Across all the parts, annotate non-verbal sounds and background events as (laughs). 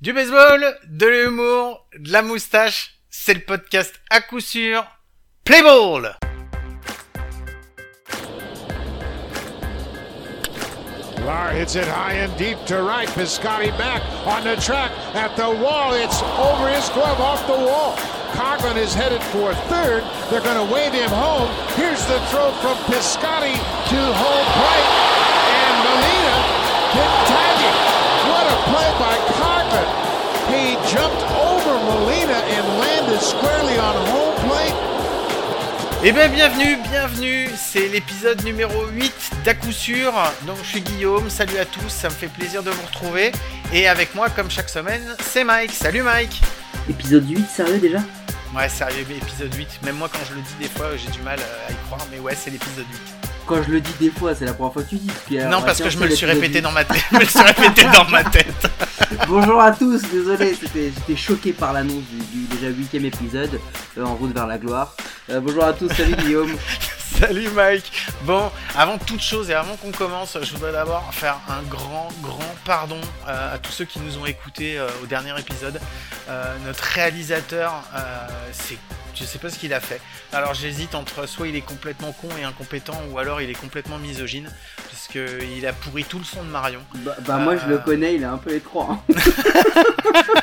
Du baseball, de l'humour, de la moustache, c'est le podcast à coup sûr. Play ball! Lar hits it high and deep to right. Piscotti back on the track at the wall. It's over his glove off the wall. Conklin is headed for third. They're going to wave him home. Here's the throw from Piscotti to home plate. Jumped over Molina and landed squarely on home plate. Eh bien bienvenue, bienvenue, c'est l'épisode numéro 8 d'à coup sûr. Donc je suis Guillaume, salut à tous, ça me fait plaisir de vous retrouver. Et avec moi comme chaque semaine, c'est Mike. Salut Mike Épisode 8, sérieux déjà? Ouais sérieux, épisode 8. Même moi quand je le dis des fois j'ai du mal euh, à y croire, mais ouais c'est l'épisode 8. Quand je le dis des fois, c'est la première fois que tu dis. Puis non parce que je me le suis répété 8. dans ma tête. je me le suis répété dans ma tête. (laughs) Bonjour à tous, désolé, j'étais choqué par l'annonce du, déjà huitième épisode, euh, en route vers la gloire. Euh, bonjour à tous, salut Guillaume. (laughs) Salut Mike Bon, avant toute chose et avant qu'on commence, je voudrais d'abord faire un grand, grand pardon euh, à tous ceux qui nous ont écoutés au dernier épisode. Notre réalisateur, c'est... Je sais pas ce qu'il a fait. Alors j'hésite entre soit il est complètement con et incompétent ou alors il est complètement misogyne parce que il a pourri tout le son de Marion. Bah, bah, moi je le Euh. connais, il est un peu étroit. hein. (laughs)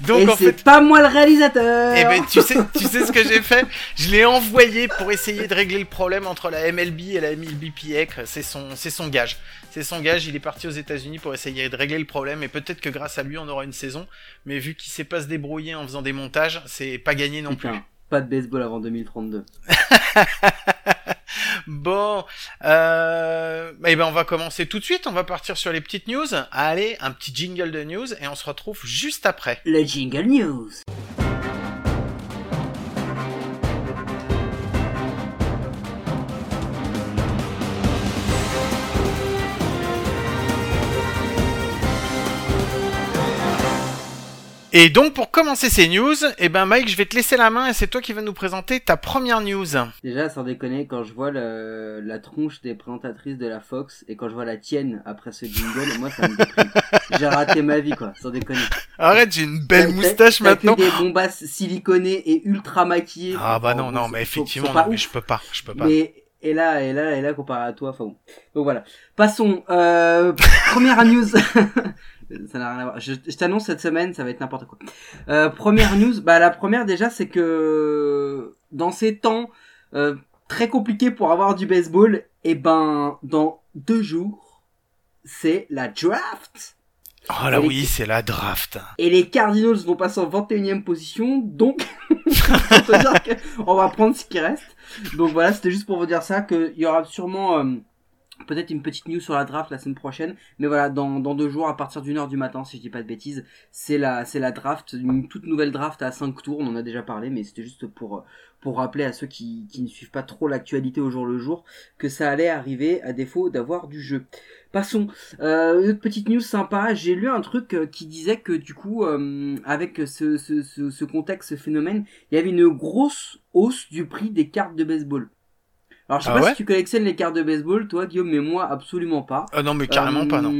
Donc Et en c'est fait, pas moi le réalisateur Eh ben, tu sais, tu sais ce que j'ai fait? Je l'ai envoyé pour essayer de régler le problème entre la MLB et la MLBPA. C'est son, c'est son gage. C'est son gage. Il est parti aux États-Unis pour essayer de régler le problème et peut-être que grâce à lui, on aura une saison. Mais vu qu'il sait pas se débrouiller en faisant des montages, c'est pas gagné non plus. Putain, pas de baseball avant 2032. (laughs) Bon, euh, eh ben on va commencer tout de suite. On va partir sur les petites news. Allez, un petit jingle de news et on se retrouve juste après. Le Jingle News Et donc pour commencer ces news, eh ben Mike, je vais te laisser la main et c'est toi qui vas nous présenter ta première news. Déjà, sans déconner, quand je vois le- la tronche des présentatrices de la Fox et quand je vois la tienne après ce jingle, moi ça me déprime. (laughs) J'ai raté ma vie quoi, sans déconner. Arrête, j'ai une belle moustache maintenant. des bombasses siliconées et ultra maquillées. Ah bah non, non, mais effectivement, non, mais je peux pas, je peux pas. Mais et là, et là, et là, comparé à toi, enfin bon. Donc voilà. Passons. Euh, première news. (laughs) ça n'a rien à voir. Je, je t'annonce cette semaine, ça va être n'importe quoi. Euh, première (laughs) news. Bah la première déjà, c'est que dans ces temps euh, très compliqués pour avoir du baseball, et ben dans deux jours, c'est la draft. Oh là oui, c'est la draft. Et les Cardinals vont passer en 21 e position, donc (laughs) on va prendre ce qui reste. Donc voilà, c'était juste pour vous dire ça, qu'il y aura sûrement euh, peut-être une petite news sur la draft la semaine prochaine. Mais voilà, dans, dans deux jours, à partir d'une heure du matin, si je dis pas de bêtises, c'est la, c'est la draft, une toute nouvelle draft à 5 tours, on en a déjà parlé, mais c'était juste pour, pour rappeler à ceux qui, qui ne suivent pas trop l'actualité au jour le jour que ça allait arriver à défaut d'avoir du jeu. Passons. Euh, une autre petite news sympa. J'ai lu un truc euh, qui disait que du coup, euh, avec ce, ce contexte, ce phénomène, il y avait une grosse hausse du prix des cartes de baseball. Alors je sais Ah pas ouais si tu collectionnes les cartes de baseball, toi Guillaume, mais moi absolument pas. Ah non, mais carrément Euh, pas, non.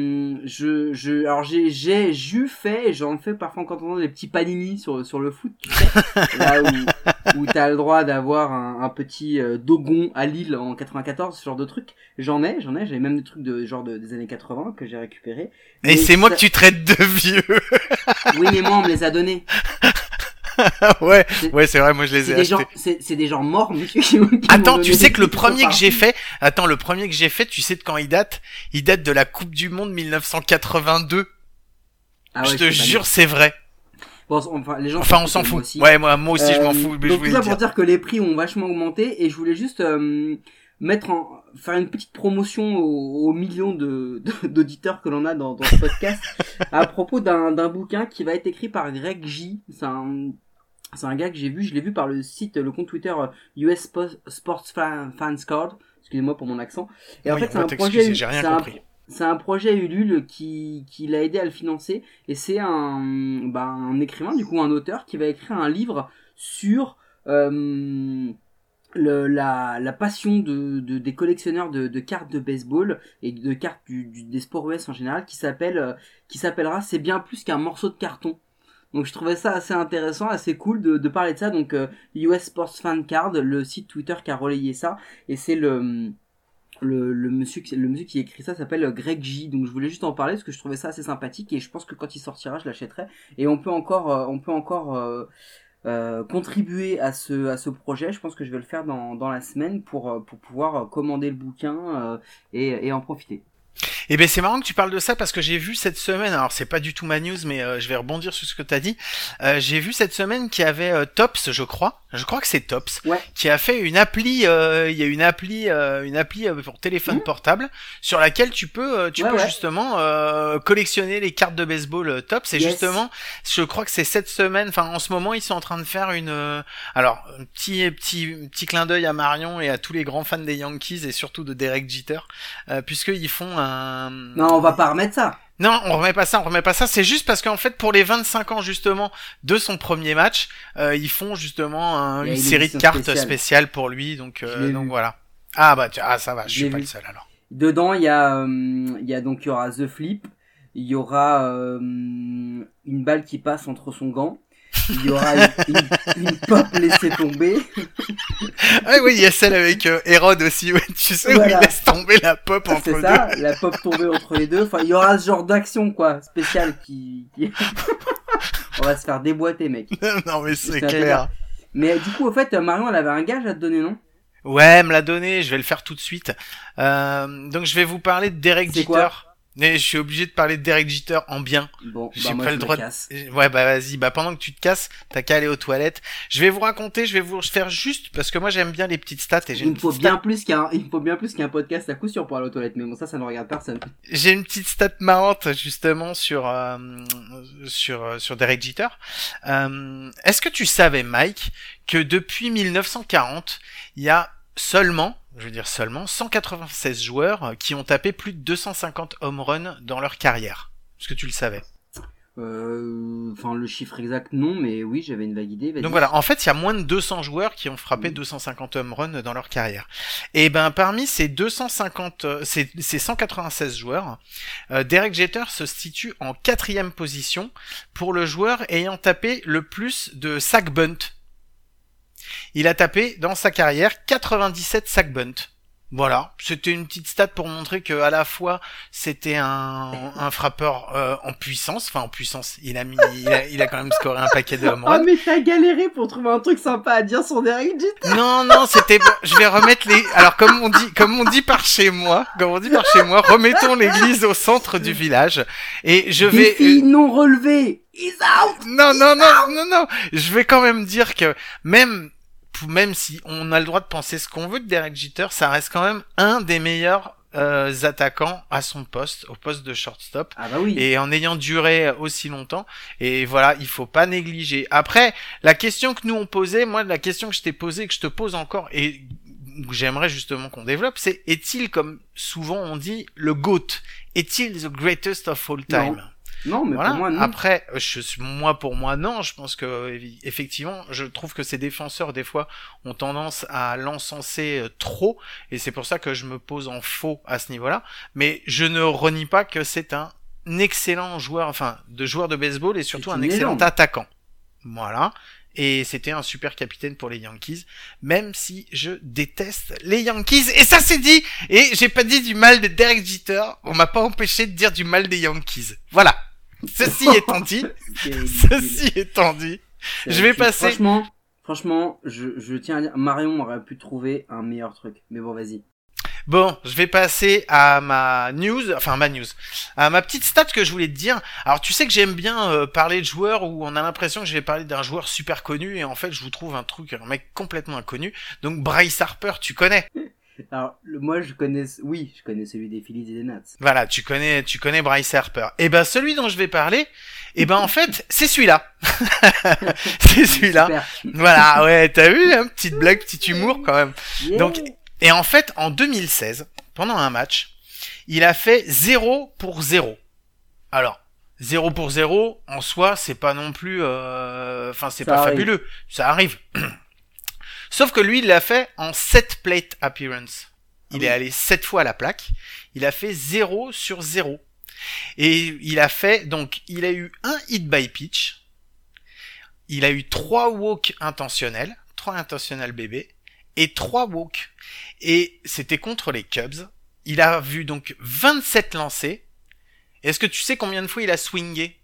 Je, je, alors j'ai, j'ai, j'ai fait, et j'en fais parfois quand on a des petits panini sur, sur le foot, tu sais, (laughs) là où, où t'as le droit d'avoir un, un petit euh, Dogon à Lille en 94, ce genre de truc. J'en ai, j'en ai, j'avais même des trucs de genre de, des années 80 que j'ai récupéré. Et Mais c'est moi que tu traites de vieux. Oui, mais moi on me les a donnés. (laughs) (laughs) ouais, ouais, c'est vrai, moi je les ai achetés. c'est, des gens morts, monsieur. Attends, tu sais que le premier que j'ai fait, attends, le premier que j'ai fait, tu sais de quand il date? Il date de la Coupe du Monde 1982. Ah ouais, je te jure, c'est vrai. Bon, enfin, les gens Enfin, on s'en fout. aussi. Ouais, moi, moi aussi, je m'en Euh, fous, mais je donc voulais tout ça pour dire. que les prix ont vachement augmenté et je voulais juste euh, mettre en faire une petite promotion aux, aux millions de d'auditeurs que l'on a dans, dans ce podcast (laughs) à propos d'un d'un bouquin qui va être écrit par Greg J. C'est un c'est un gars que j'ai vu, je l'ai vu par le site, le compte Twitter euh, US Spo- Sports Fan, Fans Card. Excusez-moi pour mon accent. Et en fait, c'est un projet, j'ai rien c'est un- compris. c'est un projet Ulule qui, qui l'a aidé à le financer et c'est un, bah, un écrivain, du coup un auteur qui va écrire un livre sur euh, le, la, la passion de, de, des collectionneurs de, de cartes de baseball et de cartes du, du- des sports US en général qui s'appelle euh, qui s'appellera c'est bien plus qu'un morceau de carton. Donc je trouvais ça assez intéressant, assez cool de, parler de ça. Donc euh, US Sports Fan Card, le site Twitter qui a relayé ça et c'est le le, monsieur le monsieur qui écrit ça s'appelle Greg J. Donc je voulais juste en parler parce que je trouvais ça assez sympathique et je pense que quand il sortira je l'achèterai et on peut encore euh, on peut encore euh, euh, contribuer à ce, à ce projet. Je pense que je vais le faire dans, dans la semaine pour, euh, pour pouvoir euh, commander le bouquin euh, et, et en profiter. Et ben c'est marrant que tu parles de ça parce que j'ai vu cette semaine, alors c'est pas du tout ma news, mais euh, je vais rebondir sur ce que t'as dit. Euh, j'ai vu cette semaine qu'il y avait euh, Tops, je crois, je crois que c'est Tops, Ouais. qui a fait une appli, euh, il y a une appli, euh, une appli euh, pour téléphone Mhm. portable sur laquelle tu peux, euh, tu Ouais, peux ouais. justement euh, collectionner les cartes de baseball Tops. Et Yes. justement, je crois que c'est cette semaine, enfin en ce moment ils sont en train de faire une, euh, alors un petit petit petit clin d'œil à Marion et à tous les grands fans des Yankees et surtout de Derek Jeter, euh, puisqu'ils font un Non, on va pas remettre ça. non, on remet pas ça, on remet pas ça. C'est juste parce qu'en fait, pour les 25 ans justement de son premier match, euh, ils font justement un- une série de cartes spéciale. spéciales pour lui. Donc, euh, donc vu. voilà. Ah bah tu- ah ça va, je Je suis pas vu. le seul alors. Dedans, il y a, euh, il y a donc il y aura The Flip, il y aura euh, une balle qui passe entre son gant, il y aura une, une- une pop laissée tomber. Ah oui, il y a celle avec euh, Hérode aussi. Ouais, tu sais où il laisse tomber la pop entre C'est deux. ça, la pop tombée entre les deux. Enfin, il y aura ce genre d'action quoi, spéciale qui. qui- (laughs) On va se faire déboîter, mec. non mais c'est C'est clair. Mais du coup, au fait, Marion, elle avait un gage à te donner, non? Ouais, elle me l'a donné. Je vais le faire tout de suite. Euh, donc je vais vous parler de Derek C'est Jeter. quoi Mais je suis obligé de parler de Derek Jeter en bien. Bon, J'ai bah pas le droit de- casse. Ouais, bah vas-y, bah pendant que tu te casses, t'as qu'à aller aux toilettes. Je vais vous raconter, je vais vous faire juste, parce que moi j'aime bien les petites stats et j'ai Il une, faut bien plus qu'un, il faut bien plus qu'un podcast à coup sûr pour aller aux toilettes. Mais bon, ça, ça ne regarde personne. j'ai une petite stat marrante justement sur euh, sur euh, sur Derek Jeter. Euh, Est-ce que tu savais, Mike, que depuis 1940, il y a seulement, je veux dire seulement, 196 joueurs qui ont tapé plus de 250 home runs dans leur carrière Est-ce que tu le savais? Euh, enfin, le chiffre exact, non, mais oui, j'avais une vague idée. Donc voilà, en fait, il y a moins de 200 joueurs qui ont frappé 250 home runs dans leur carrière. Et ben parmi ces 250, euh, ces, ces 196 joueurs, euh, Derek Jeter se situe en quatrième position pour le joueur ayant tapé le plus de sack bunt. Il a tapé dans sa carrière 97 sack bunt. Voilà, c'était une petite stat pour montrer que à la fois c'était un, un frappeur euh, en puissance, enfin en puissance, il a mis, il a, il a quand même scoré un paquet de runs. Oh, mais t'as galéré pour trouver un truc sympa à dire sur Derek Jeter. Non, non, c'était. Je vais remettre les. Alors comme on dit, comme on dit par chez moi, comme on dit par chez moi, remettons l'église au centre du village. Et je vais. Défi non relevé. Is out. Non, non, non, non, non. Je vais quand même dire que même, même si on a le droit de penser ce qu'on veut de Derek Jeter, ça reste quand même un des meilleurs euh, attaquants à son poste, au poste de shortstop Ah bah oui. et en ayant duré aussi longtemps. Et voilà, il faut pas négliger. Après, la question que nous on posait, moi la question que je t'ai posée, que je te pose encore, et que j'aimerais justement qu'on développe, c'est est-il comme souvent on dit le GOAT? Est-il the greatest of all time? Non, mais voilà. pour moi, non. Après, je moi pour moi non. Je pense que effectivement, je trouve que ces défenseurs des fois ont tendance à l'encenser euh, trop, et c'est pour ça que je me pose en faux à ce niveau-là. Mais je ne renie pas que c'est un excellent joueur, enfin, de joueur de baseball et surtout un excellent attaquant. Voilà. Et c'était un super capitaine pour les Yankees, même si je déteste les Yankees. Et ça c'est dit. Et j'ai pas dit du mal de Derek Jeter. On m'a pas empêché de dire du mal des Yankees. Voilà. (laughs) Ceci étant dit, ceci étant dit, je vais passer- Franchement, franchement, je, je tiens à dire, Marion aurait pu trouver un meilleur truc. Mais bon, vas-y. Bon, je vais passer à ma news, enfin ma news, à ma petite stat que je voulais te dire. Alors tu sais que j'aime bien euh, parler de joueurs où on a l'impression que je vais parler d'un joueur super connu et en fait je vous trouve un truc, un mec complètement inconnu. Donc Bryce Harper, tu connais? Alors, le- moi, je connais, oui, je connais celui des Phillies et des Nats. Voilà, tu connais, tu connais Bryce Harper. Et ben celui dont je vais parler, et ben en fait (laughs) c'est celui-là. (laughs) c'est celui-là. Voilà, ouais, t'as vu, hein, petite blague, petit humour quand même. Yeah. Donc, et en fait, en 2016, pendant un match, il a fait 0 pour 0. Alors, 0 pour 0, en soi, c'est pas non plus... euh, Enfin, c'est Ça pas arrive. fabuleux. Ça arrive. (clears throat) Sauf que lui, il l'a fait en 7 plate appearance. Il est allé 7 fois à la plaque. Il a fait 0 sur 0. Et il a fait, donc, il a eu un hit by pitch. Il a eu 3 walks intentionnels. 3 intentionnels bébés. Et 3 walks. Et c'était contre les Cubs. Il a vu donc 27 lancés. Est-ce que tu sais combien de fois il a swingé?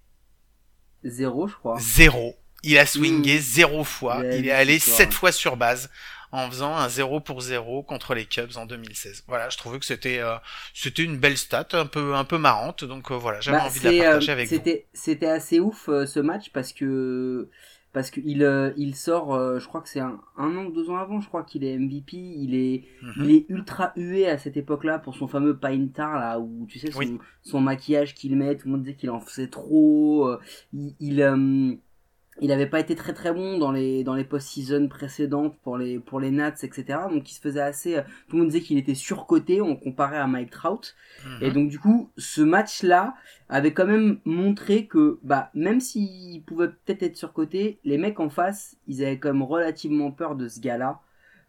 Zéro, je crois. Zéro. Il a swingé Mmh. zéro fois. Il est allé sept fois sur base en faisant un 0 pour 0 contre les Cubs en 2016. Voilà, je trouvais que c'était euh, c'était une belle stat, un peu un peu marrante. Donc euh, voilà, j'avais Bah, envie de la c'est, partager euh, avec vous. c'était, C'était assez ouf euh, ce match parce que parce que il, euh, il sort, euh, je crois que c'est un, un an ou deux ans avant, je crois qu'il est MVP. Il est Mhm. il est ultra hué à cette époque-là pour son fameux paint tar là où tu sais son, Oui. son maquillage qu'il met, tout le monde disait qu'il en faisait trop. euh, il il, euh, il avait pas été très très bon dans les dans les post-season précédentes pour les pour les Nats etc. Donc il se faisait assez. euh, Tout le monde disait qu'il était surcoté on comparait à Mike Trout. Mhm. Et donc du coup, ce match-là avait quand même montré que, bah, même s'il pouvait peut-être être surcoté, les mecs en face, ils avaient quand même relativement peur de ce gars-là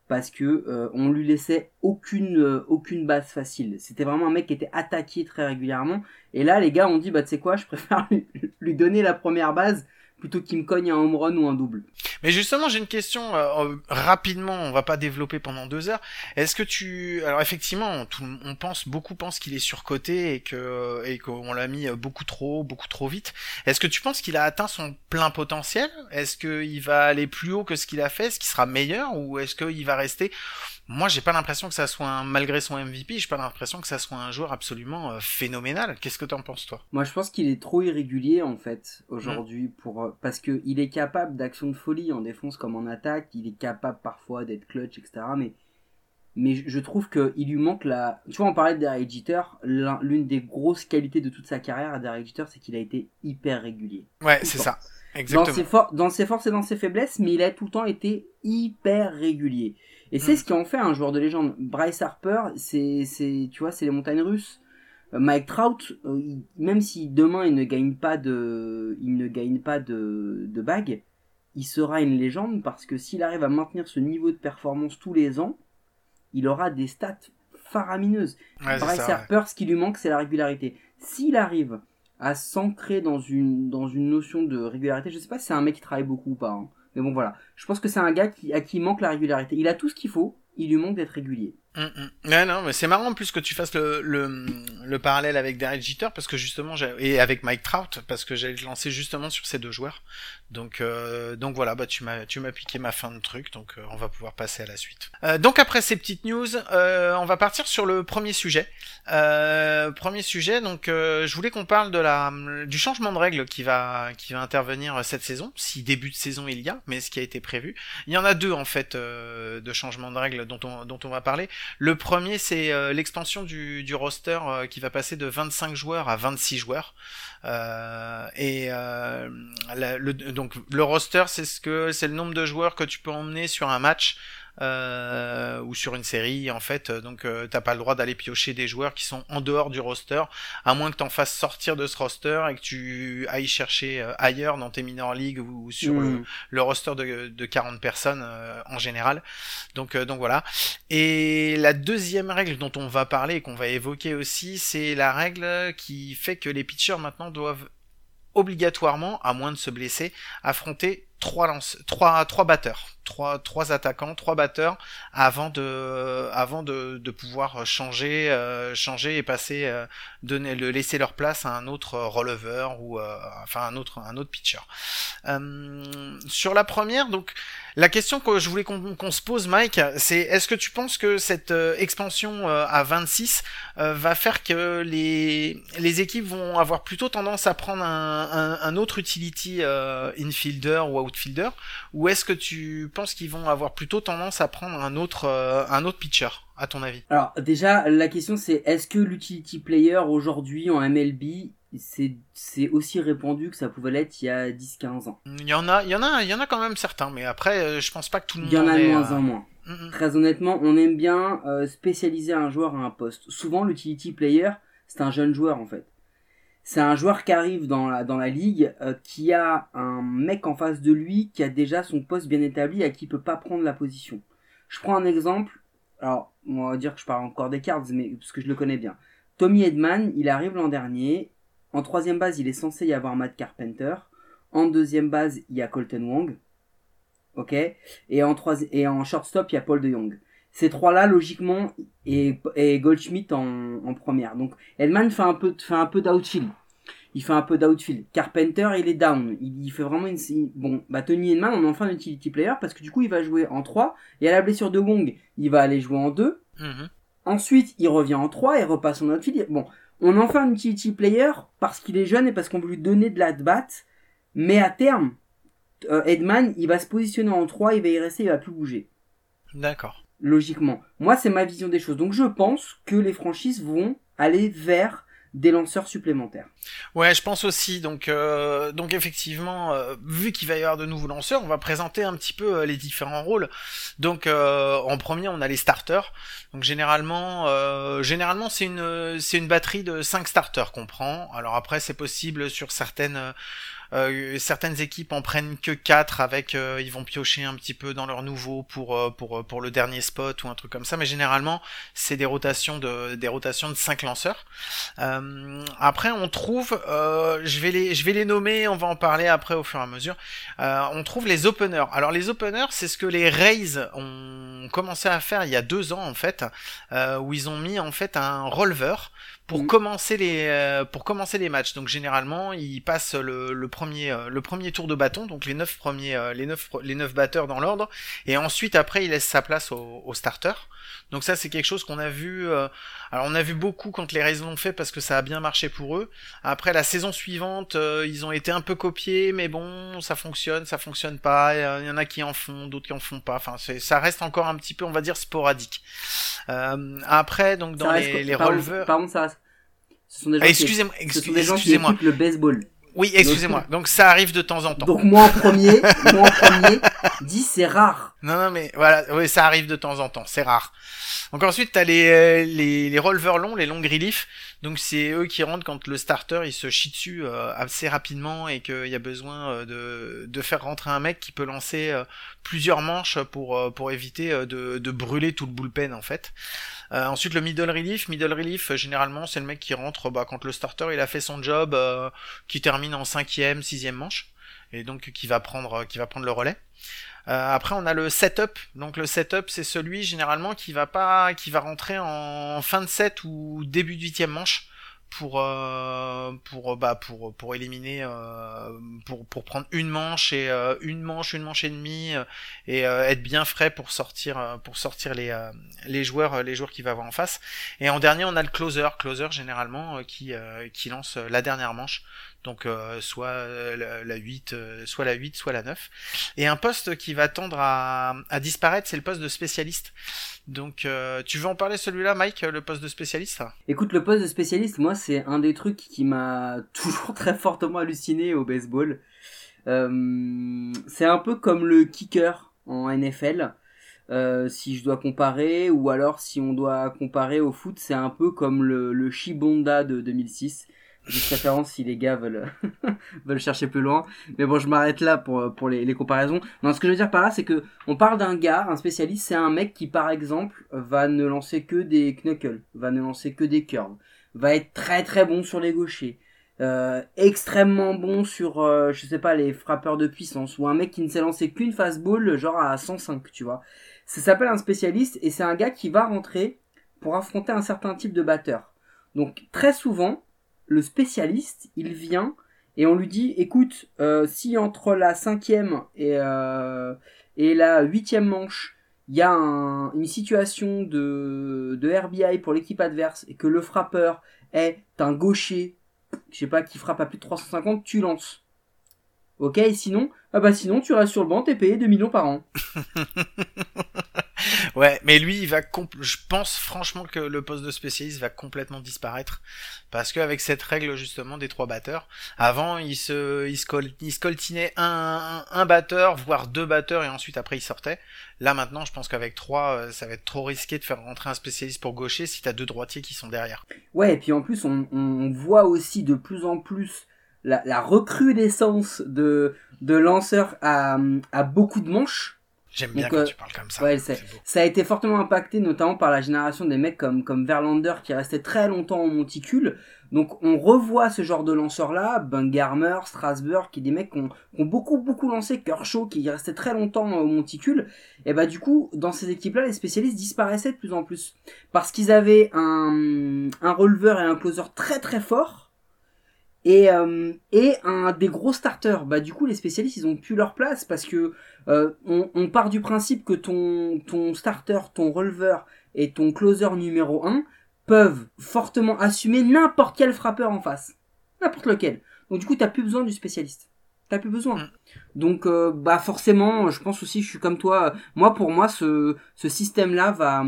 parce que euh, on lui laissait aucune euh, aucune base facile. C'était vraiment un mec qui était attaqué très régulièrement. Et là, les gars ont dit, bah, tu sais quoi, je préfère (laughs) lui, lui donner la première base plutôt qu'il me cogne un home run ou un double. Mais justement, j'ai une question euh, euh, rapidement. On va pas développer pendant deux heures. Est-ce que tu, alors effectivement, on pense, beaucoup pensent qu'il est surcoté et que et qu'on l'a mis beaucoup trop, beaucoup trop vite. Est-ce que tu penses qu'il a atteint son plein potentiel? Est-ce qu'il va aller plus haut que ce qu'il a fait? Est-ce qu'il sera meilleur ou est-ce qu'il va rester Moi, j'ai pas l'impression que ça soit un, malgré son MVP, j'ai pas l'impression que ça soit un joueur absolument euh, phénoménal. Qu'est-ce que t'en penses toi? Moi, je pense qu'il est trop irrégulier en fait aujourd'hui pour euh, parce que il est capable d'actions de folie en défense comme en attaque. Il est capable parfois d'être clutch, etc. Mais mais je- trouve que il lui manque la. Tu vois, on parlait de Derek Jeter. l'un- L'une des grosses qualités de toute sa carrière à Derek Jeter, c'est qu'il a été hyper régulier. Ouais, c'est ça. Dans Exactement. ses, dans ses forces et dans ses faiblesses, mais il a tout le temps été hyper régulier. Et c'est ce qui en fait un joueur de légende. Bryce Harper, c'est, c'est, tu vois, c'est les montagnes russes. Euh, Mike Trout, euh, il- même si demain il ne gagne pas de, il ne gagne pas de, de bague, il sera une légende parce que s'il arrive à maintenir ce niveau de performance tous les ans, il aura des stats faramineuses. Ouais, Bryce ça, ouais. Harper, ce qui lui manque, c'est la régularité. S'il arrive à s'ancrer dans une, dans une notion de régularité, je sais pas si c'est un mec qui travaille beaucoup ou pas, hein. Mais bon voilà. Je pense que c'est un gars qui, à qui manque la régularité. Il a tout ce qu'il faut, il lui manque d'être régulier. Mm, mm. Non, mais c'est marrant en plus que tu fasses le, le, le parallèle avec Derek Jeter parce que justement, et avec Mike Trout parce que j'allais te lancer justement sur ces deux joueurs. Donc, euh, donc voilà, bah tu m'as, tu m'as piqué ma fin de truc, donc euh, on va pouvoir passer à la suite. Euh, donc après ces petites news, euh, on va partir sur le premier sujet. Euh, premier sujet, donc euh, je voulais qu'on parle de la, du changement de règle qui va, qui va intervenir cette saison, si début de saison il y a, mais ce qui a été prévu. Il y en a deux en fait de changements de règles dont on, dont on va parler. Le premier, c'est euh, l'expansion du, du roster euh, qui va passer de 25 joueurs à 26 joueurs. Euh, et le, donc le roster, c'est ce que c'est le nombre de joueurs que tu peux emmener sur un match. Euh, ou sur une série en fait donc euh, t'as pas le droit d'aller piocher des joueurs qui sont en dehors du roster à moins que t'en fasses sortir de ce roster et que tu ailles chercher euh, ailleurs dans tes minor leagues ou sur le, Mm. le roster de, de 40 personnes euh, en général. Donc, euh, donc voilà. Et la deuxième règle dont on va parler et qu'on va évoquer aussi, c'est la règle qui fait que les pitchers maintenant doivent obligatoirement, à moins de se blesser, affronter trois lance trois trois batteurs, trois trois attaquants, trois batteurs avant de avant de, de pouvoir changer euh, changer et passer euh, donner le laisser leur place à un autre releveur ou euh, enfin un autre un autre pitcher. Euh, sur la première, donc la question que je voulais qu'on se pose, Mike, c'est est-ce que tu penses que cette euh, expansion euh, à 26 euh, va faire que les, les équipes vont avoir plutôt tendance à prendre un, un, autre utility euh, infielder ou outfielder, ou est-ce que tu penses qu'ils vont avoir plutôt tendance à prendre un autre, euh, un autre pitcher, à ton avis? Alors déjà, la question c'est est-ce que l'utility player aujourd'hui en MLB c'est c'est aussi répandu que ça pouvait l'être il y a 10-15 ans? Il y en a, il y en a, il y en a quand même certains, mais après, euh, je pense pas que tout le monde Il y en a de est, moins euh, en moins. mm, mm. Très honnêtement, on aime bien euh, spécialiser un joueur à un poste. Souvent, l'utility player, c'est un jeune joueur en fait. C'est un joueur qui arrive dans la, ligue, euh, qui a un mec en face de lui qui a déjà son poste bien établi et qui peut pas prendre la position. Je prends un exemple. Alors, on va dire que je parle encore des cards, mais parce que je le connais bien. Tommy Edman, il arrive l'an dernier. En troisième base, il est censé y avoir Matt Carpenter. En deuxième base, il y a Colton Wong. Ok? Et en, shortstop, il y a Paul de Jong. Ces trois-là, logiquement, et, Goldschmidt en, première. Donc, Edman fait un peu, fait. Il fait un peu d'outfield. Carpenter, il est down. Il, fait vraiment une... Bon, bah Tony Edman, on en fait un utility player parce que du coup, il va jouer en 3. Et à la blessure de Wong, il va aller jouer en 2. Mhm. Ensuite, il revient en 3 et repasse en outfield. Bon, on en fait un utility player parce qu'il est jeune et parce qu'on veut lui donner de la batte. Mais à terme, euh, Edman, il va se positionner en 3, il va y rester, il va plus bouger. D'accord. Logiquement. Moi, c'est ma vision des choses. Donc je pense que les franchises vont aller vers des lanceurs supplémentaires. Ouais, je pense aussi. Donc, euh, donc effectivement, euh, vu qu'il va y avoir de nouveaux lanceurs, on va présenter un petit peu euh, les différents rôles. Donc, en premier, on a les starters. Donc, généralement, généralement, c'est une, c'est une batterie de 5 starters qu'on prend. Alors après, c'est possible sur certaines euh, certaines équipes en prennent que 4 avec euh, ils vont piocher un petit peu dans leur nouveau pour euh, pour pour le dernier spot ou un truc comme ça mais généralement c'est des rotations de des rotations de 5 lanceurs. après on trouve je vais les je vais les nommer, on va en parler après au fur et à mesure. on trouve les openers. Alors les openers, c'est ce que les Rays ont commencé à faire il y a deux ans en fait, où ils ont mis en fait un rolver pour mm. commencer les euh, pour commencer les matchs. Donc généralement, ils passent le, le premier euh, le premier tour de bâton, donc les neuf premiers euh, les neuf les neuf batteurs dans l'ordre, et ensuite après il laisse sa place au, au starter. Donc ça c'est quelque chose qu'on a vu. alors on a vu beaucoup quand les Rays l'ont fait parce que ça a bien marché pour eux. Après la saison suivante, ils ont été un peu copiés, mais bon ça fonctionne, ça fonctionne pas. Il y en a qui en font, d'autres qui en font pas. Enfin ça reste encore un petit peu on va dire sporadique. après donc dans les, les releveurs. Par contre ça reste ce sont des gens, excusez-moi, excusez-moi. le baseball. Oui, excusez-moi. Donc ça arrive de temps en temps. Donc moi en premier, (laughs) moi en premier, dis c'est rare. Non, non, mais voilà, oui, ça arrive de temps en temps, c'est rare. Donc ensuite, t'as les, euh, les, les longs, les longs reliefs. Donc c'est eux qui rentrent quand le starter il se chie dessus euh, assez rapidement et qu'il y a besoin euh, de, de faire rentrer un mec qui peut lancer plusieurs manches pour, pour éviter de, de brûler tout le bullpen en fait. Euh, ensuite le middle relief, middle relief généralement c'est le mec qui rentre bah, quand le starter il a fait son job, euh, qui termine en cinquième, sixième manche et donc qui va prendre qui va prendre le relais. Euh, après on a le setup. Donc le setup c'est celui généralement qui va pas qui va rentrer en fin de set ou début de huitième manche pour euh, pour bah pour pour éliminer euh, pour pour prendre une manche et euh, une manche une manche et demie et être bien frais pour sortir pour sortir les les joueurs les joueurs qui va avoir en face. Et en dernier on a le closer. Closer généralement qui qui lance la dernière manche. Donc soit la, 8 soit la 8 soit la 9 et un poste qui va tendre à, à disparaître c'est le poste de spécialiste. Donc, euh, tu veux en parler celui-là, Mike, le poste de spécialiste? Écoute, le poste de spécialiste, moi, c'est un des trucs qui m'a (laughs) toujours très fortement halluciné au baseball. Euh, c'est un peu comme le kicker en NFL. Euh, si je dois comparer, ou alors si on doit comparer au foot, c'est un peu comme le, le Shibonda de 2006. Juste préférence si les gars veulent, (laughs) veulent chercher plus loin. Mais bon, je m'arrête là pour, pour les, les, comparaisons. Non, ce que je veux dire par là, c'est que on parle d'un gars, un spécialiste, c'est un mec qui, par exemple, va ne lancer que des knuckles, va ne lancer que des curves, va être très très bon sur les gauchers, euh, extrêmement bon sur, euh, je sais pas, les frappeurs de puissance, ou un mec qui ne sait lancer qu'une fastball, genre à 105, tu vois. Ça s'appelle un spécialiste, et c'est un gars qui va rentrer pour affronter un certain type de batteur. Donc très souvent, le spécialiste, il vient et on lui dit, écoute, euh, si entre la cinquième et, et la huitième manche, il y a une situation de, de RBI pour l'équipe adverse et que le frappeur est un gaucher, je sais pas, qui frappe à plus de 350, tu lances. Ok, sinon, ah bah sinon tu restes sur le banc, t'es payé 2 millions par an. (laughs) ouais, mais lui, il va je pense franchement que le poste de spécialiste va complètement disparaître parce qu'avec cette règle justement des trois batteurs, avant il se il se, coltinait un, un, batteur voire deux batteurs et ensuite après il sortait. Là maintenant, je pense qu'avec trois, euh, ça va être trop risqué de faire rentrer un spécialiste pour gaucher si t'as deux droitiers qui sont derrière. Ouais, et puis en plus on, voit aussi de plus en plus la, la recrudescence de de lanceurs à, à beaucoup de manches J'aime bien quand euh, tu parles comme ça. Ouais, ça a été fortement impacté notamment par la génération des mecs comme, comme Verlander qui restait très longtemps en monticule. Donc on revoit ce genre de lanceurs-là, Bungarmer, Strasburg, qui des mecs qui ont, qui ont beaucoup beaucoup lancé, Kershaw qui restait très longtemps au monticule. Et bah du coup, dans ces équipes-là, les spécialistes disparaissaient de plus en plus. Parce qu'ils avaient un, un releveur et un closer très très forts. Et, euh, et un des gros starters. Bah du coup, les spécialistes, ils ont plus leur place parce que euh, on, on part du principe que ton, ton starter, ton releveur et ton closer numéro 1 peuvent fortement assumer n'importe quel frappeur en face. N'importe lequel. Donc du coup, t'as plus besoin du spécialiste. T'as plus besoin. Mm. Donc euh, bah forcément, je pense aussi, je suis comme toi. Moi, pour moi, ce, ce système-là va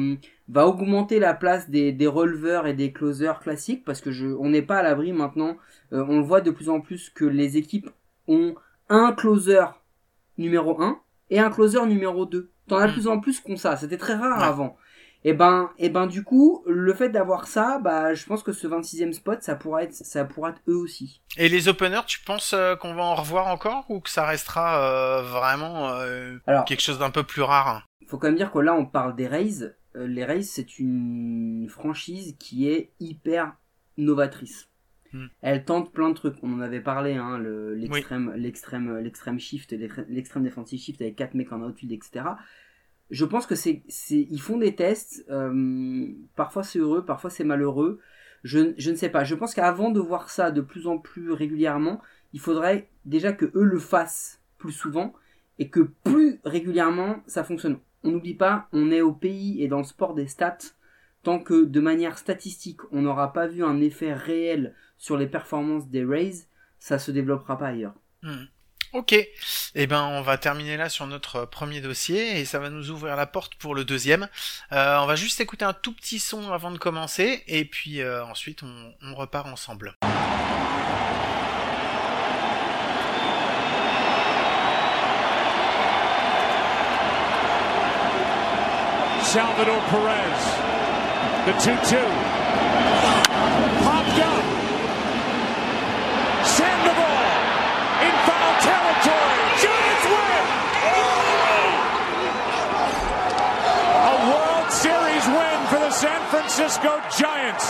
va augmenter la place des, des releveurs et des closers classiques parce que je, on n'est pas à l'abri maintenant. Euh, on le voit de plus en plus que les équipes ont un closer numéro 1 et un closer numéro 2. T'en as de Mm. plus en plus qu'on ça. C'était très rare Ouais. avant. Et ben, et ben du coup, le fait d'avoir ça, bah, je pense que ce 26e spot, ça pourra être, ça pourra être eux aussi. Et les openers, tu penses euh, qu'on va en revoir encore ou que ça restera euh, vraiment euh, Alors, quelque chose d'un peu plus rare? faut quand même dire que là, on parle des Rays. Les Rays, c'est une franchise qui est hyper novatrice. Hmm. Elle tente plein de trucs. On en avait parlé, hein, le- l'extrême, l'extrême, l'extrême shift, l'extrême- defensive shift avec quatre mecs en outfield, etc. Je pense que c'est, c'est, ils font des tests. euh, parfois c'est heureux, parfois c'est malheureux. Je, je ne sais pas. Je pense qu'avant de voir ça de plus en plus régulièrement, il faudrait déjà que eux le fassent plus souvent et que plus régulièrement ça fonctionne. On n'oublie pas, on est au pays et dans le sport des stats. Tant que de manière statistique, on n'aura pas vu un effet réel sur les performances des Rays, ça se développera pas ailleurs. Hmm. Ok, eh ben on va terminer là sur notre premier dossier et ça va nous ouvrir la porte pour le deuxième. Euh, on va juste écouter un tout petit son avant de commencer et puis euh, ensuite on, on repart ensemble. Salvador Perez. The 2 2. Popped up. Sandoval in foul territory. Giants win. A World Series win for the San Francisco Giants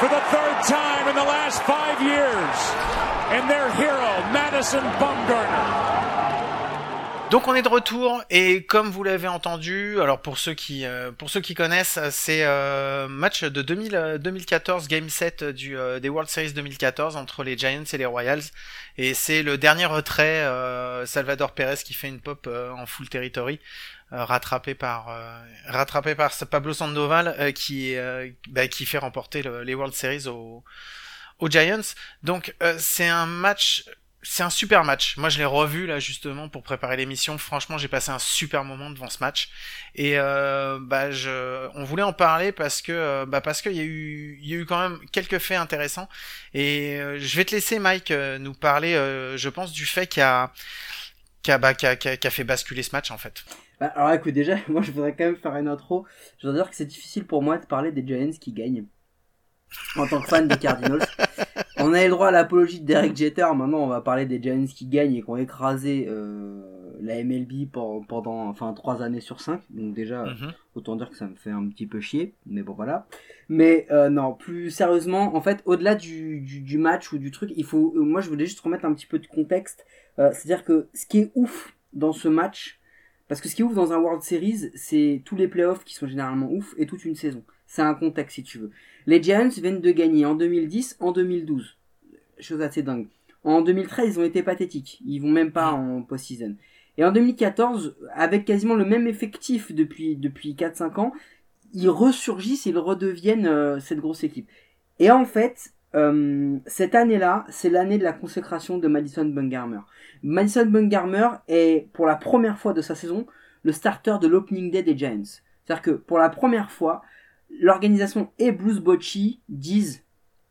for the third time in the last five years. And their hero, Madison Bumgarner. Donc on est de retour et comme vous l'avez entendu, alors pour ceux qui euh, pour ceux qui connaissent, c'est euh, match de 2000, euh, 2014 Game 7 du euh, des World Series 2014 entre les Giants et les Royals et c'est le dernier retrait Salvador Perez qui fait une pop en full territory rattrapé par rattrapé par Pablo Sandoval qui bah, qui fait remporter le- les World Series aux aux Giants. Donc c'est un match c'est un super match. Moi, je l'ai revu là justement pour préparer l'émission. Franchement, j'ai passé un super moment devant ce match. Et euh, bah, je, on voulait en parler parce que, euh, bah, parce qu'il y a eu, il y a eu quand même quelques faits intéressants. Et euh, je vais te laisser, Mike, euh, nous parler, je pense, du fait qu'il a, bah, a, qui a fait basculer ce match en fait. Bah, alors écoute, déjà, (laughs) moi je voudrais quand même faire une intro. Je voudrais dire que c'est difficile pour moi de parler des Giants qui gagnent. En tant que fan des (laughs) Cardinals. On a eu le droit à l'apologie de Derek Jeter. Maintenant, on va parler des Giants qui gagnent et qui ont écrasé euh, la MLB pour- pendant enfin 3 années sur 5. Donc déjà, Mhm. autant dire que ça me fait un petit peu chier. Mais bon, voilà. Mais euh, non, plus sérieusement, en fait, au-delà du, du, du match ou du truc, il faut. euh, moi, je voulais juste remettre un petit peu de contexte. Euh, C'est-à-dire que ce qui est ouf dans ce match, parce que ce qui est ouf dans un World Series, c'est tous les playoffs qui sont généralement ouf et toute une saison. C'est un contexte si tu veux. Les Giants viennent de gagner en 2010, en 2012. Chose assez dingue. En 2013, ils ont été pathétiques. Ils vont même pas en post-season. Et en 2014, avec quasiment le même effectif depuis, depuis 4-5 ans, ils ressurgissent ils redeviennent euh, cette grosse équipe. Et en fait, euh, cette année-là, c'est l'année de la consécration de Madison Bumgarner. Madison Bumgarner est, pour la première fois de sa saison, le starter de l'opening day des Giants. C'est-à-dire que pour la première fois, l'organisation et Bruce Bochy disent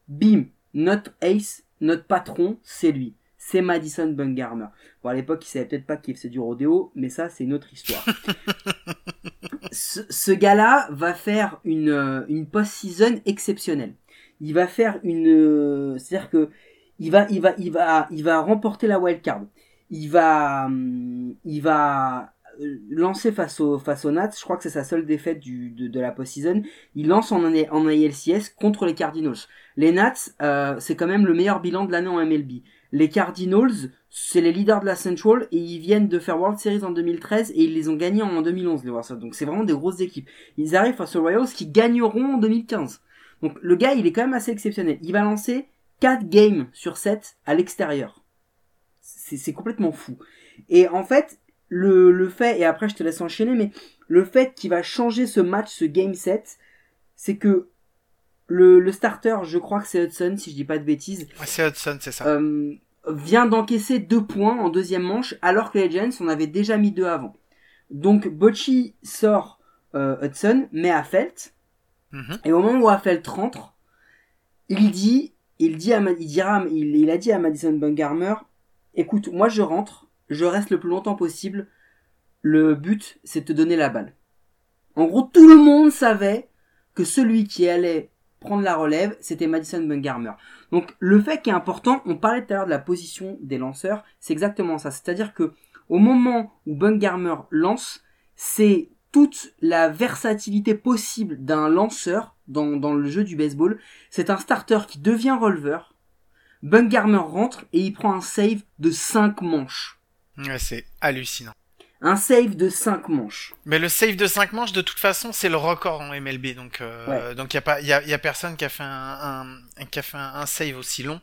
bim, notre ace, notre patron, c'est lui. C'est Madison Bumgarner. Bon, à l'époque, il savait peut-être pas qu'il faisait du rodéo, mais ça, c'est une autre histoire. (laughs) ce, ce gars-là va faire une, euh, une post-season exceptionnelle. Il va faire une, euh, c'est-à-dire que il va, il va, il va, il va remporter la wild card. Il va, hum, il va lancé face au face aux Nats, je crois que c'est sa seule défaite du, de, de la post-season. Il lance en, en ALCS contre les Cardinals. Les Nats, euh, c'est quand même le meilleur bilan de l'année en MLB. Les Cardinals, c'est les leaders de la Central et ils viennent de faire World Series en 2013 et ils les ont gagnés en 2011 les Warriors. Donc c'est vraiment des grosses équipes. Ils arrivent face aux Royals qui gagneront en 2015. Donc le gars, il est quand même assez exceptionnel. Il va lancer 4 games sur 7 à l'extérieur. C'est complètement fou. Et en fait, le, le fait, et après je te laisse enchaîner, mais le fait qu'il va changer ce match, ce game set, c'est que le, le starter, je crois que c'est Hudson, si je dis pas de bêtises. Ouais, c'est Hudson, c'est ça. Euh, vient d'encaisser deux points en deuxième manche, alors que les Giants en avaient déjà mis deux avant. Donc Bocci sort euh, Hudson, met à Felt, Mhm. et au moment où Affelt rentre, il dit, il dit à, il dira, il, il a dit à Madison Bumgarner, écoute, moi je rentre, je reste le plus longtemps possible. Le but, c'est de te donner la balle. En gros, tout le monde savait que celui qui allait prendre la relève, c'était Madison Bumgarner. Donc, le fait qui est important, on parlait tout à l'heure de la position des lanceurs, c'est exactement ça. C'est-à-dire que, au moment où Bumgarner lance, c'est toute la versatilité possible d'un lanceur dans, le jeu du baseball. C'est un starter qui devient releveur. Bumgarner rentre et il prend un save de 5 manches. Ouais, c'est hallucinant. Un save de 5 manches. Mais le save de 5 manches, de toute façon, c'est le record en MLB. Donc, euh, donc y a pas, y a, y a personne qui a fait un, un qui a fait un, un save aussi long.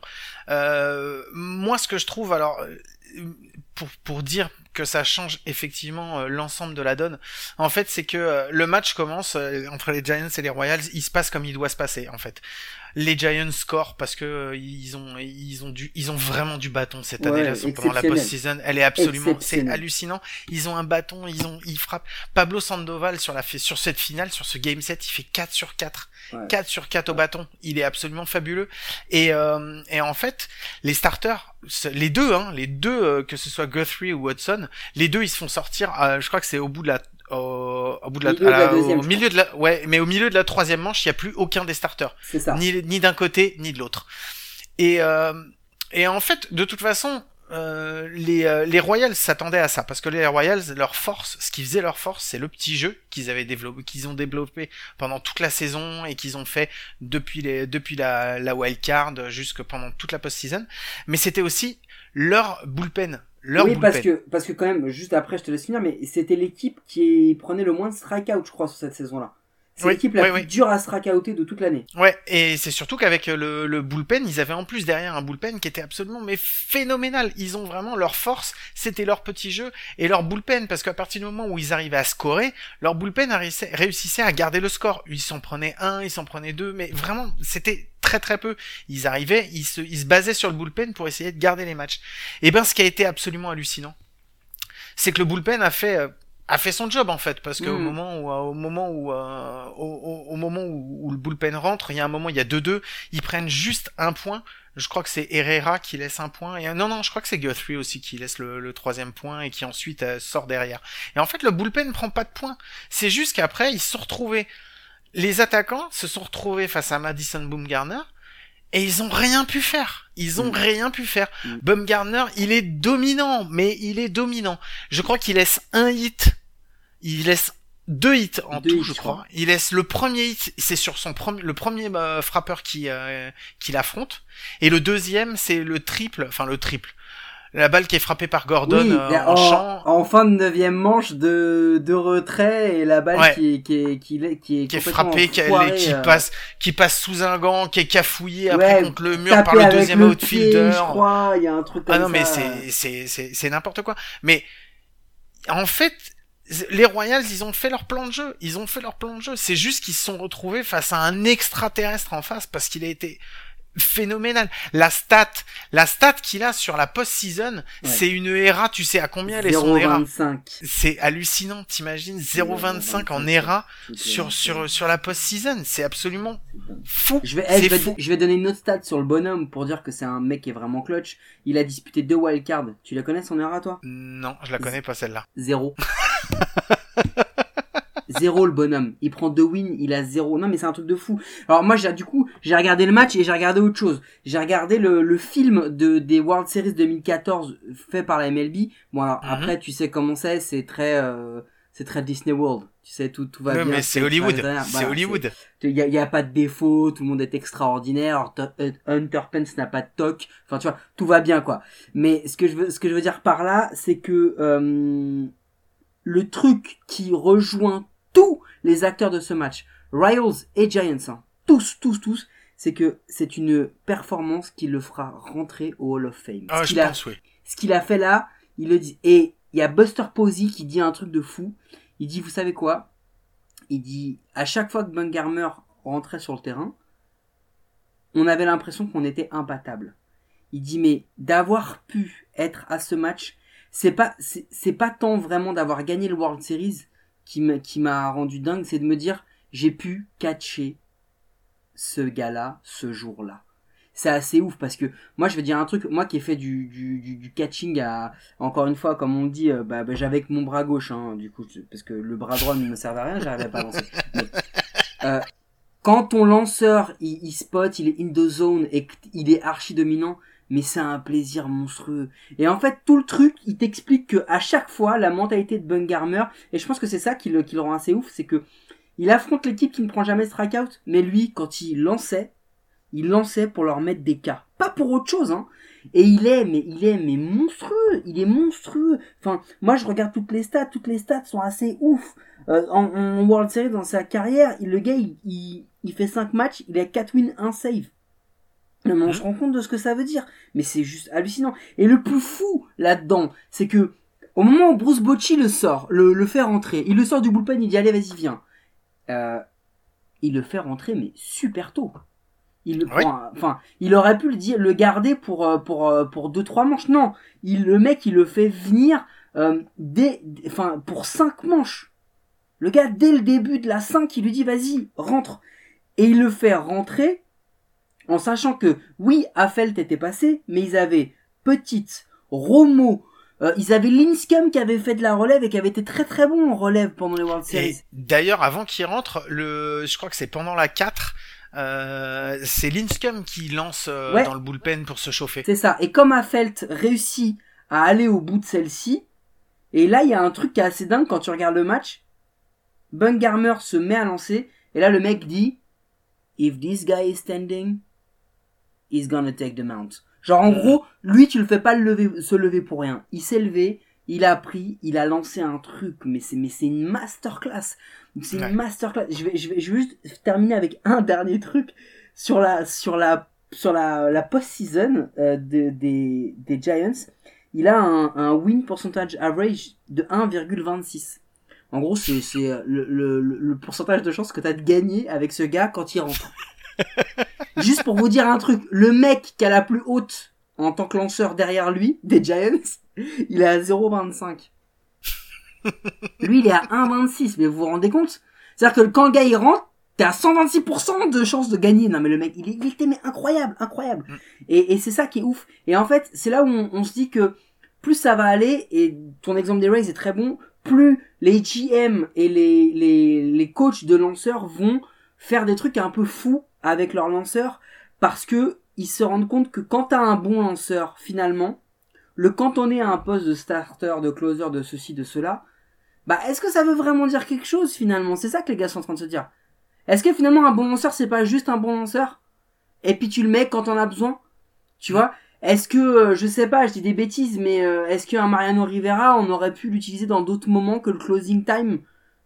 Euh, moi, ce que je trouve, alors, euh, pour pour dire que ça change effectivement euh, l'ensemble de la donne. En fait, c'est que euh, le match commence entre les Giants et les Royals, il se passe comme il doit se passer en fait. Les Giants scorent parce que euh, ils ont ils ont du ils ont vraiment du bâton cette Ouais, année-là pendant la post-season. Elle est absolument c'est hallucinant. Ils ont un bâton, ils ont ils frappent. Pablo Sandoval sur la sur cette finale, sur ce game set, il fait 4 sur 4. Ouais. 4 sur 4 au bâton. Il est absolument fabuleux. Et, euh, et en fait, les starters, les deux, hein, les deux, euh, que ce soit Guthrie ou Hudson, les deux, ils se font sortir. euh, je crois que c'est au bout de la, au, au bout de la, Milieu de la à la- deuxième, au milieu de la, ouais, mais au milieu de la troisième manche, il y a plus aucun des starters, C'est ça. ni ni d'un côté ni de l'autre. Et euh, et en fait, de toute façon. euh, les, euh, les Royals s'attendaient à ça parce que les Royals leur force ce qui faisait leur force c'est le petit jeu qu'ils avaient développé qu'ils ont développé pendant toute la saison et qu'ils ont fait depuis les depuis la, la wild card jusque pendant toute la post-season mais c'était aussi leur bullpen leur oui, parce que, parce que quand même, juste après, je te laisse finir, mais c'était l'équipe qui prenait le moins de strikeout, je crois, sur cette saison-là. C'est Oui, l'équipe la oui, plus oui. dure à strikeouter de toute l'année. Ouais, et c'est surtout qu'avec le, le bullpen, ils avaient en plus derrière un bullpen qui était absolument mais phénoménal. Ils ont vraiment leur force, c'était leur petit jeu et leur bullpen, parce qu'à partir du moment où ils arrivaient à scorer, leur bullpen réussissait, à garder le score. Ils s'en prenaient un, ils s'en prenaient deux, mais vraiment, c'était très très peu. Ils arrivaient, ils se, ils se basaient sur le bullpen pour essayer de garder les matchs. Et ben, ce qui a été absolument hallucinant, c'est que le bullpen a fait euh, a fait son job en fait parce qu'au Mm. moment où euh, au moment où euh, au, moment où, où le bullpen rentre il y a un moment il y a 2-2 ils prennent juste un point je crois que c'est Herrera qui laisse un point et non non je crois que c'est Guthrie aussi qui laisse le, le troisième point et qui ensuite euh, sort derrière et en fait le bullpen ne prend pas de points c'est juste qu'après ils se sont retrouvés les attaquants se sont retrouvés face à Madison Bumgarner et ils ont rien pu faire. Ils ont Mm. rien pu faire. Mm. Bumgarner, il est dominant, mais il est dominant. Je crois qu'il laisse un hit. Il laisse deux hits en Deux tout, hits, je crois. crois. Il laisse le premier hit, c'est sur son premier, le premier euh, frappeur qui euh, qui l'affronte, et le deuxième c'est le triple, enfin le triple. La balle qui est frappée par Gordon oui, euh, en, en champ, en fin de neuvième manche de, de retrait et la balle Ouais. qui est, qui est, qui est, qui est, qui est complètement frappé, qui, foirée, qui euh, passe, qui passe sous un gant, qui est cafouillé après Ouais, contre le mur par le deuxième le outfielder. je crois, il y a un truc comme Ah non, mais ça. c'est, c'est, c'est, c'est n'importe quoi. Mais, en fait, les Royals, ils ont fait leur plan de jeu. Ils ont fait leur plan de jeu. C'est juste qu'ils se sont retrouvés face à un extraterrestre en face parce qu'il a été phénoménal. La stat, la stat qu'il a sur la post-season, c'est une ERA, tu sais à combien elle est son ERA 0,25. C'est hallucinant, t'imagines 0,25 en ERA sur, sur, sur la post-season. C'est absolument fou. Je vais, eh, je, vais, fou. je vais donner une autre stat sur le bonhomme pour dire que c'est un mec qui est vraiment clutch. Il a disputé deux wildcards. Tu la connais son erreur, toi? Non, je la connais pas celle-là. Zéro. (laughs) Zéro le bonhomme. Il prend deux wins, il a zéro. Non mais c'est un truc de fou. Alors moi j'ai du coup j'ai regardé le match et j'ai regardé autre chose. J'ai regardé le, le film de des World Series 2014 fait par la MLB. Bon alors Mhm. après tu sais comment c'est, c'est très euh, c'est très Disney World. Tu sais tout tout va bien. mais c'est Hollywood. C'est Voilà, Hollywood. il y a, y a pas de défaut, tout le monde est extraordinaire. Euh, Hunter Pence n'a pas de toc. Enfin, tu vois, tout va bien, quoi. Mais ce que je veux, ce que je veux dire par là, c'est que euh, le truc qui rejoint tous les acteurs de ce match, Royals et Giants, hein, tous, tous, tous, c'est que c'est une performance qui le fera rentrer au Hall of Fame. Ah, Ce je qu'il a- pense, oui. ce qu'il a fait là, il le dit. Et il y a Buster Posey qui dit un truc de fou. Il dit, vous savez quoi? Il dit, à chaque fois que Bungarmer rentrait sur le terrain, on avait l'impression qu'on était imbattable. Il dit, mais d'avoir pu être à ce match, c'est pas, c'est pas tant vraiment d'avoir gagné le World Series qui m'a rendu dingue, c'est de me dire, j'ai pu catcher ce gars-là ce jour-là. C'est assez ouf parce que moi je vais dire un truc, moi qui ai fait du, catching à encore une fois comme on dit, euh, bah, bah, j'avais mon bras gauche hein, du coup parce que le bras droit ne me servait à rien, j'arrivais pas à lancer. Euh, quand ton lanceur il, il spot, il est in the zone et qu'il est archi dominant, mais c'est un plaisir monstrueux. Et en fait tout le truc, il t'explique que à chaque fois la mentalité de Bungarmer et je pense que c'est ça qui le, rend assez ouf, c'est que il affronte l'équipe qui ne prend jamais strikeout, mais lui quand il lançait il lançait pour leur mettre des cas. Pas pour autre chose, hein. Et il est, mais il est, mais monstrueux. Il est monstrueux. Enfin, moi, je regarde toutes les stats. Toutes les stats sont assez ouf. Euh, en, World Series, dans sa carrière, le gars, il, il, il fait 5 matchs, il a 4 wins, 1 save. Non, mais on Mhm. se rend compte de ce que ça veut dire. Mais c'est juste hallucinant. Et le plus fou là-dedans, c'est que au moment où Bruce Bocci le sort, le, le fait rentrer, il le sort du bullpen, il dit allez, vas-y, viens. Euh, il le fait rentrer, mais super tôt. Il le Oui. prend, enfin, il aurait pu le dire, le garder pour euh, pour euh, pour deux trois manches. Non, il le mec, il le fait venir euh, dès, enfin, pour cinq manches. Le gars, dès le début de la 5, il lui dit vas-y, rentre. Et il le fait rentrer en sachant que oui, Affelt était passé, mais ils avaient Petite, Romo, euh, ils avaient Linscomb qui avait fait de la relève et qui avait été très très bon en relève pendant les World Series. D'ailleurs, avant qu'il rentre, le, je crois que c'est pendant la 4, euh, c'est Linscomb qui lance euh, Ouais. dans le bullpen pour se chauffer. C'est ça. Et comme Affelt réussit à aller au bout de celle-ci, et là il y a un truc qui est assez dingue quand tu regardes le match. Bungarmer se met à lancer, et là le mec dit If this guy is standing, he's gonna take the mount. Genre en gros, lui tu le fais pas le lever, se lever pour rien. Il s'est levé, il a pris, il a lancé un truc, mais c'est mais c'est une masterclass. C'est Ouais. une masterclass. Je vais, je vais je vais juste terminer avec un (laughs) dernier truc sur la sur la sur la, la post-season euh, de- des, des Giants, il a un, un win percentage average de 1,26. En gros, c'est euh, le, le, le- le pourcentage de chance que tu as de gagner avec ce gars quand il rentre. (laughs) Juste pour vous dire un truc, le mec qui a la plus haute en tant que lanceur derrière lui, des Giants, il est à 0,25. Lui, il est à 1,26, mais vous vous rendez compte? C'est-à-dire que quand le gars il rentre, t'es à 126% de chance de gagner. Non mais le mec, il, est- il était mais incroyable, incroyable. Mm. Et, et c'est ça qui est ouf. Et en fait, c'est là où on, on se dit que plus ça va aller, et ton exemple des Rays est très bon, plus les GM et les, les, les coachs de lanceurs vont faire des trucs un peu fous avec leurs lanceurs parce que ils se rendent compte que quand t'as un bon lanceur, finalement, le cantonner à un poste de starter, de closer, de ceci, de cela, bah est-ce que ça veut vraiment dire quelque chose finalement? C'est ça que les gars sont en train de se dire. Est-ce que finalement un bon lanceur c'est pas juste un bon lanceur? Et puis tu le mets quand on a besoin? Tu vois? Est-ce que euh, je sais pas, je dis des bêtises mais euh, est-ce qu'un Mariano Rivera on aurait pu l'utiliser dans d'autres moments que le closing time?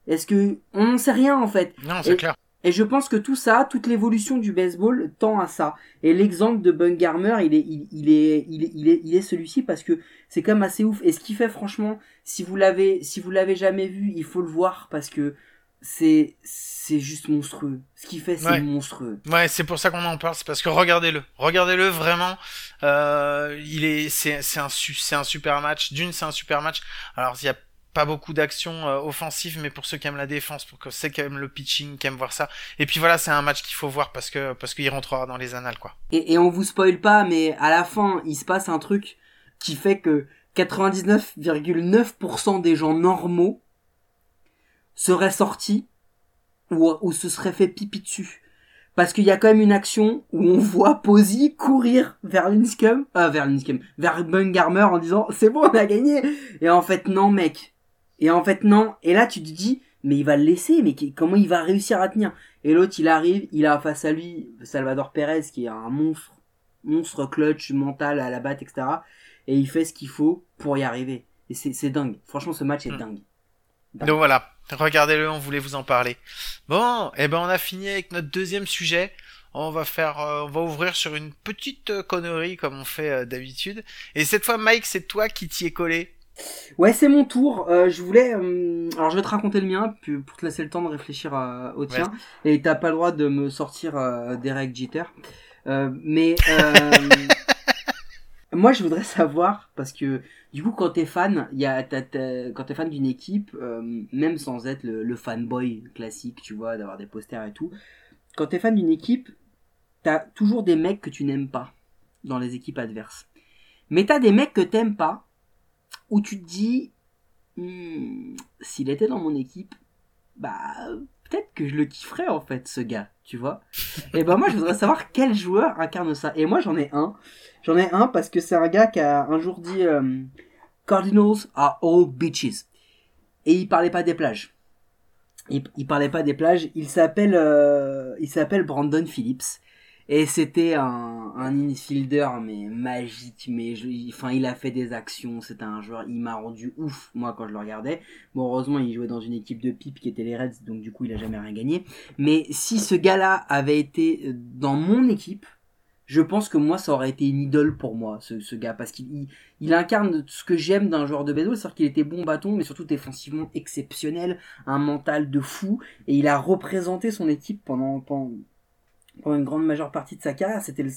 Est-ce que on n'en sait rien en fait. Non, c'est clair. Et je pense que tout ça, toute l'évolution du baseball tend à ça. Et l'exemple de Bungarmer, il est, il, il est, il est, il est, il est celui-ci parce que c'est quand même assez ouf. Et ce qu'il fait, franchement, si vous l'avez, si vous l'avez jamais vu, il faut le voir parce que c'est, c'est juste monstrueux. Ce qu'il fait, c'est Ouais. monstrueux. Ouais, c'est pour ça qu'on en parle, c'est parce que regardez-le, regardez-le vraiment. Euh, il est, c'est, c'est un, c'est un super match. D'une, c'est un super match. Alors il y a pas beaucoup d'actions euh, offensives, mais pour ceux qui aiment la défense, pour ceux qui aiment le pitching, qui aiment voir ça. Et puis voilà, c'est un match qu'il faut voir parce que parce qu'il rentrera dans les annales, quoi. Et, on vous spoil pas, mais à la fin, il se passe un truc qui fait que 99,9% des gens normaux serait sorti ou, ou se serait fait pipi dessus. Parce qu'il y a quand même une action où on voit Posey courir vers Linscombe, euh, vers Linscombe, vers Bungarmer en disant c'est bon on a gagné. Et en fait non mec. Et en fait non. Et là tu te dis mais il va le laisser, mais comment il va réussir à tenir? Et l'autre il arrive, il a face à lui Salvador Perez qui est un monstre, monstre clutch mental à la batte etc. Et il fait ce qu'il faut pour y arriver. Et c'est dingue. Franchement ce match est Hmm. dingue. Donc voilà, regardez-le, on voulait vous en parler. Bon, et ben on a fini avec notre deuxième sujet. On va faire, euh, on va ouvrir sur une petite euh, connerie comme on fait euh, d'habitude. Et cette fois, Mike, c'est toi qui t'y es collé. Ouais, c'est mon tour. Euh, je voulais. euh, alors, je vais te raconter le mien puis pour te laisser le temps de réfléchir euh, au tien. Et t'as pas le droit de me sortir des règles Jeter. Mais (laughs) moi, je voudrais savoir parce que du coup, quand t'es fan, il y a quand t'es fan d'une équipe, même sans être le, le fanboy classique, tu vois, d'avoir des posters et tout. Quand t'es fan d'une équipe, t'as toujours des mecs que tu n'aimes pas dans les équipes adverses. Mais t'as des mecs que t'aimes pas où tu te dis Hmm, s'il était dans mon équipe bah peut-être que je le kifferais en fait ce gars tu vois. (laughs) Et ben moi je voudrais savoir quel joueur incarne ça. Et moi j'en ai un. J'en ai un parce que c'est un gars qui a un jour dit euh, Cardinals are all bitches. Et il parlait pas des plages. Il, il parlait pas des plages. Il s'appelle euh, il s'appelle Brandon Phillips et c'était un, un infielder mais magique, mais il a fait des actions, c'était un joueur, il m'a rendu ouf moi quand je le regardais. Bon heureusement il jouait dans une équipe de pipe qui était les Reds, donc du coup il a jamais rien gagné. Mais si ce gars-là avait été dans mon équipe, je pense que moi ça aurait été une idole pour moi ce, gars parce qu'il il, incarne ce que j'aime d'un joueur de baseball, c'est-à-dire qu'il était bon bâton mais surtout défensivement exceptionnel, un mental de fou et il a représenté son équipe pendant pendant une grande majeure partie de sa carrière, c'était le,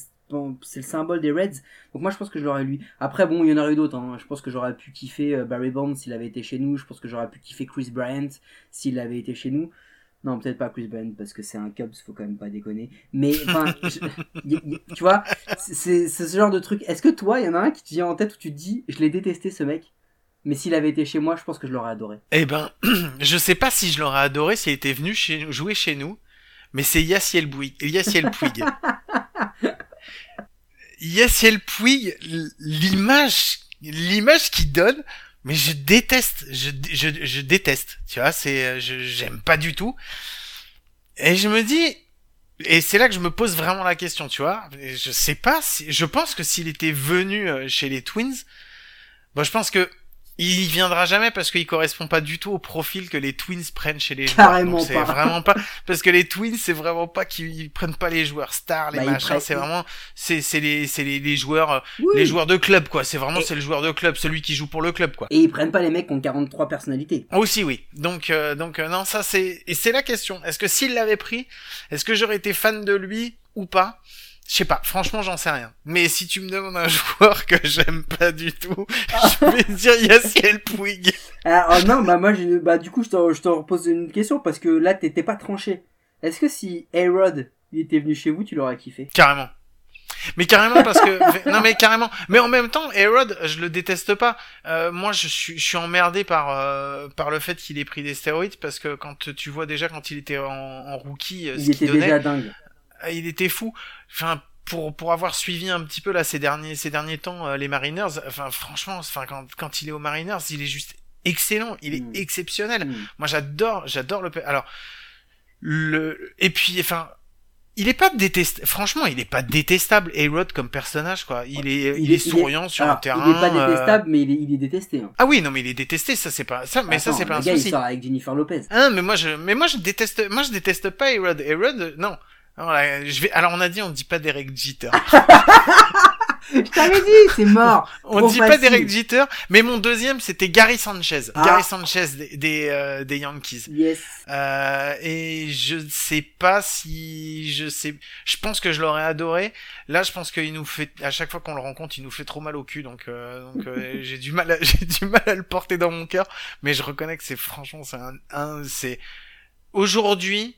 c'est le symbole des Reds. Donc moi je pense que je l'aurais lui. Après bon, il y en aurait eu d'autres. Hein. Je pense que j'aurais pu kiffer euh, Barry Bonds s'il avait été chez nous. Je pense que j'aurais pu kiffer Chris Bryant s'il avait été chez nous. Non, peut-être pas Chris Bryant parce que c'est un Cubs, faut quand même pas déconner. Mais enfin, (laughs) tu vois, c'est c'est ce genre de truc. Est-ce que toi, il y en a un qui te vient en tête où tu te dis, je l'ai détesté ce mec, mais s'il avait été chez moi, je pense que je l'aurais adoré? Eh ben, (clears throat) je sais pas si je l'aurais adoré s'il était venu chez, jouer chez nous, mais c'est Yassiel Puig. Yassiel Puig. Yassiel Puig, l'image, l'image qu'il donne, mais je déteste, je, je, je déteste. Tu vois, c'est, j'aime pas du tout. Et je me dis, et c'est là que je me pose vraiment la question, tu vois. Je sais pas si, je pense que s'il était venu euh, chez les Twins, bon, je pense que il viendra jamais parce qu'il correspond pas du tout au profil que les Twins prennent chez les joueurs. Carrément pas. vraiment pas parce que les Twins c'est vraiment pas qu'ils prennent pas les joueurs stars, les Bah, machins. C'est vraiment c'est c'est les c'est les, les joueurs euh, Oui. les joueurs de club quoi. C'est vraiment Et- c'est le joueur de club, celui qui joue pour le club quoi. Et ils prennent pas les mecs qui ont 43 personnalités. Aussi oui. Donc euh, donc euh, non ça c'est et c'est la question. Est-ce que s'il l'avait pris, est-ce que j'aurais été fan de lui ou pas? Je sais pas. Franchement j'en sais rien. Mais si tu me demandes un (laughs) joueur que j'aime pas du tout, je vais dire Yassiel Puig. Ah oh non, bah moi, j'ai- bah du coup, je te, je te repose une question parce que là, t'étais pas tranché. Est-ce que si A-Rod il était venu chez vous, tu l'aurais kiffé? Carrément. Mais carrément parce que non mais carrément. Mais en même temps, Herod, je le déteste pas. Euh, moi, je suis je suis emmerdé par euh, par le fait qu'il ait pris des stéroïdes parce que quand tu vois déjà quand il était en, en rookie, euh, ce Il était donnait, déjà dingue. Euh, il était fou. Enfin pour pour avoir suivi un petit peu là ces derniers ces derniers temps euh, les Mariners, enfin franchement, enfin quand quand il est aux Mariners, il est juste excellent, il est Mm. exceptionnel. Hmm. Moi, j'adore, j'adore le. Alors, le et puis, enfin, il est pas détestable. Franchement, il est pas détestable. A-Rod comme personnage, quoi. Il est, il, est souriant sur alors, le terrain. Il est pas euh, détestable, mais il est, il est détesté. Hein. Ah oui, non, mais il est détesté. Ça, c'est pas ça. Mais ça, c'est pas un gars, souci. il sort avec Jennifer Lopez. Hein, mais moi, je, mais moi, je déteste. Moi, je déteste pas A-Rod. A-Rod, euh, non. Alors, là, je vais. Alors, on a dit, on dit pas Derek Jeter. (laughs) Je t'avais dit, c'est mort. On Trop dit pas. Derek Jeter. Mais mon deuxième, c'était Gary Sanchez. Ah. Gary Sanchez des des, euh, des Yankees. Yes. Euh, et je sais pas si je sais. Je pense que je l'aurais adoré. Là, je pense qu'il nous fait à chaque fois qu'on le rencontre, il nous fait trop mal au cul. Donc, euh, donc euh, (laughs) j'ai du mal, à, (laughs) j'ai du mal à le porter dans mon cœur. Mais je reconnais que c'est franchement, c'est un, un c'est aujourd'hui,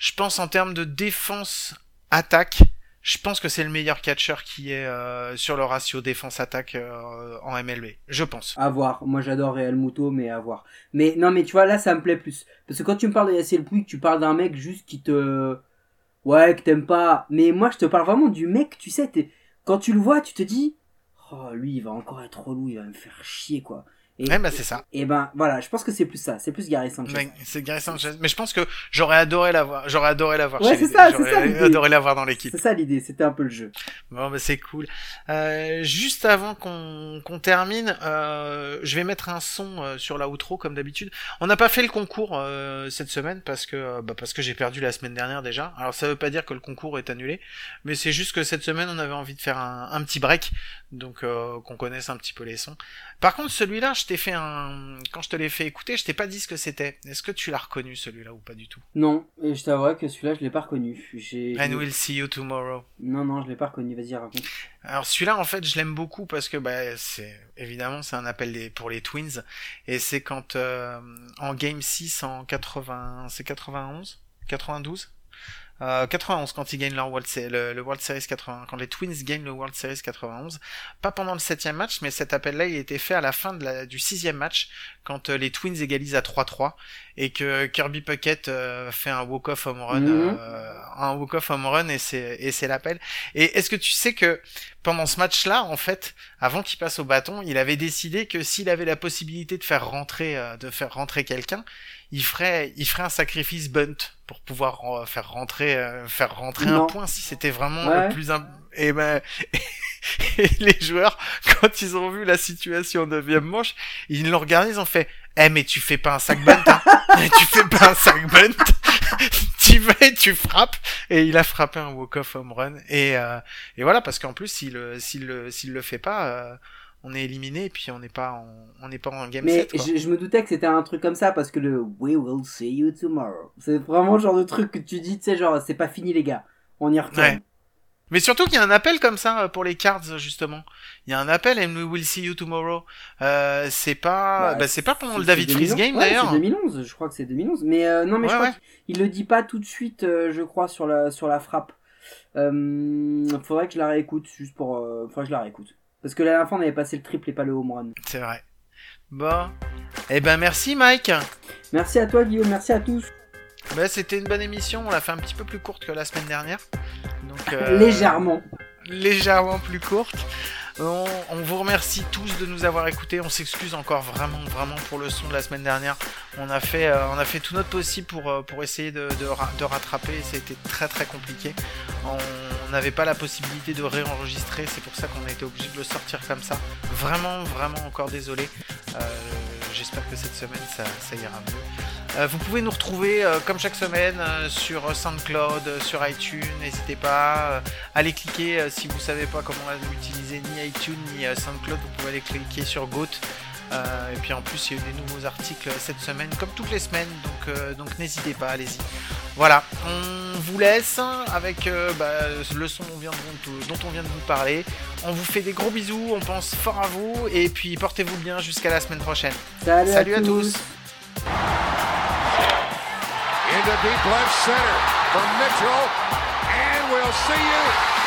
je pense en termes de défense attaque, je pense que c'est le meilleur catcher qui est euh, sur le ratio défense-attaque euh, en MLB. Je pense. À voir. Moi, j'adore Real Muto, mais à voir. Mais non, mais tu vois, là, ça me plaît plus. Parce que quand tu me parles de Yassel Puig, tu parles d'un mec juste qui te... Ouais, que t'aimes pas. Mais moi, je te parle vraiment du mec, tu sais, quand tu le vois, tu te dis... Oh, lui, il va encore être relou, il va me faire chier, quoi. Et, ouais, bah c'est ça. Et ben voilà, je pense que c'est plus ça, c'est plus Gary Sanchez. c'est Gary Sanchez, mais je pense que j'aurais adoré l'avoir, j'aurais adoré l'avoir. Ouais, c'est ça, c'est ça. Adoré l'avoir dans l'équipe. C'est ça l'idée, c'était un peu le jeu. Bon, bah c'est cool. Euh, juste avant qu'on qu'on termine, euh, je vais mettre un son euh, sur la outro comme d'habitude. On n'a pas fait le concours euh, cette semaine parce que euh, bah, parce que j'ai perdu la semaine dernière déjà. Alors ça veut pas dire que le concours est annulé, mais c'est juste que cette semaine on avait envie de faire un, un petit break, donc qu'on connaisse un petit peu les sons. Par contre, celui-là, je t'ai fait un. Quand je te l'ai fait écouter, je t'ai pas dit ce que c'était. Est-ce que tu l'as reconnu celui-là ou pas du tout? Non, et je t'avoue que celui-là, je l'ai pas reconnu. And we'll see you tomorrow. Non, non, je l'ai pas reconnu. Vas-y, raconte. Alors celui-là, en fait, je l'aime beaucoup parce que bah, c'est évidemment c'est un appel des... pour les Twins et c'est quand euh, en Game 6 en 80, c'est 91, 92 euh, 91 quand ils gagnent leur World le, World Series 80, quand les Twins gagnent le World Series 91, pas pendant le septième match, mais cet appel-là il a été fait à la fin de la, du sixième match, quand euh, les Twins égalisent à 3-3 et que Kirby Puckett euh, fait un walk-off home run, mhm. euh, un walk-off home run et c'est et c'est l'appel. Et est-ce que tu sais que pendant ce match-là, en fait, avant qu'il passe au bâton, il avait décidé que s'il avait la possibilité de faire rentrer, de faire rentrer quelqu'un, il ferait, il ferait un sacrifice bunt pour pouvoir faire rentrer, euh, faire rentrer un point si c'était vraiment le plus et ben (laughs) et les joueurs quand ils ont vu la situation neuvième manche, ils l'ont regardé, ils ont fait, eh mais tu fais pas un sac bunt, hein. (laughs) Tu fais pas un sac bunt, (laughs) tu vas et tu frappes. Et il a frappé un walk off home run. Et euh, et voilà parce qu'en plus s'il s'il s'il le fait pas euh, on est éliminé et puis on n'est pas en, on n'est pas en game mais Je, je, me doutais que c'était un truc comme ça parce que le we will see you tomorrow c'est vraiment le genre de truc que tu dis tu sais genre c'est pas fini les gars on y retourne. Mais surtout qu'il y a un appel comme ça euh, pour les cards justement. Il y a un appel and we will see you tomorrow. Euh, c'est pas bah, bah c'est pas pendant le David Freeze game d'ailleurs. c'est 2011 je crois que c'est 2011 mais euh, non mais je crois qu'il le dit pas tout de suite euh, je crois sur la sur la frappe. Faudrait que je la réécoute juste pour faudrait que je la réécoute parce que la dernière fois, on avait passé le triple et pas le home run. C'est vrai. Bon. Eh ben, merci, Mike. Merci à toi, Guillaume. Merci à tous. Bah, c'était une bonne émission. On l'a fait un petit peu plus courte que la semaine dernière. Donc, euh, (laughs) légèrement. Légèrement plus courte. On, vous remercie tous de nous avoir écoutés. On s'excuse encore vraiment, vraiment pour le son de la semaine dernière. On a fait, euh, on a fait tout notre possible pour, euh, pour essayer de, de, rattraper. Ça a été très, très compliqué. On n'avait pas la possibilité de réenregistrer. C'est pour ça qu'on a été obligé de le sortir comme ça. Vraiment, vraiment encore désolé. Euh, j'espère que cette semaine ça, ira mieux. vous pouvez nous retrouver comme chaque semaine sur SoundCloud, sur iTunes. N'hésitez pas à aller cliquer si vous savez pas comment utiliser ni iTunes ni SoundCloud. Vous pouvez aller cliquer sur Goat. Et puis en plus, il y a eu des nouveaux articles cette semaine, comme toutes les semaines. Donc, donc n'hésitez pas, allez-y. Voilà, on vous laisse avec bah, le son dont, on vient de vous parler. On vous fait des gros bisous, on pense fort à vous. Et puis portez-vous bien jusqu'à la semaine prochaine. Salut, à, tous. Into deep left center from Mitchell, and we'll see you tomorrow.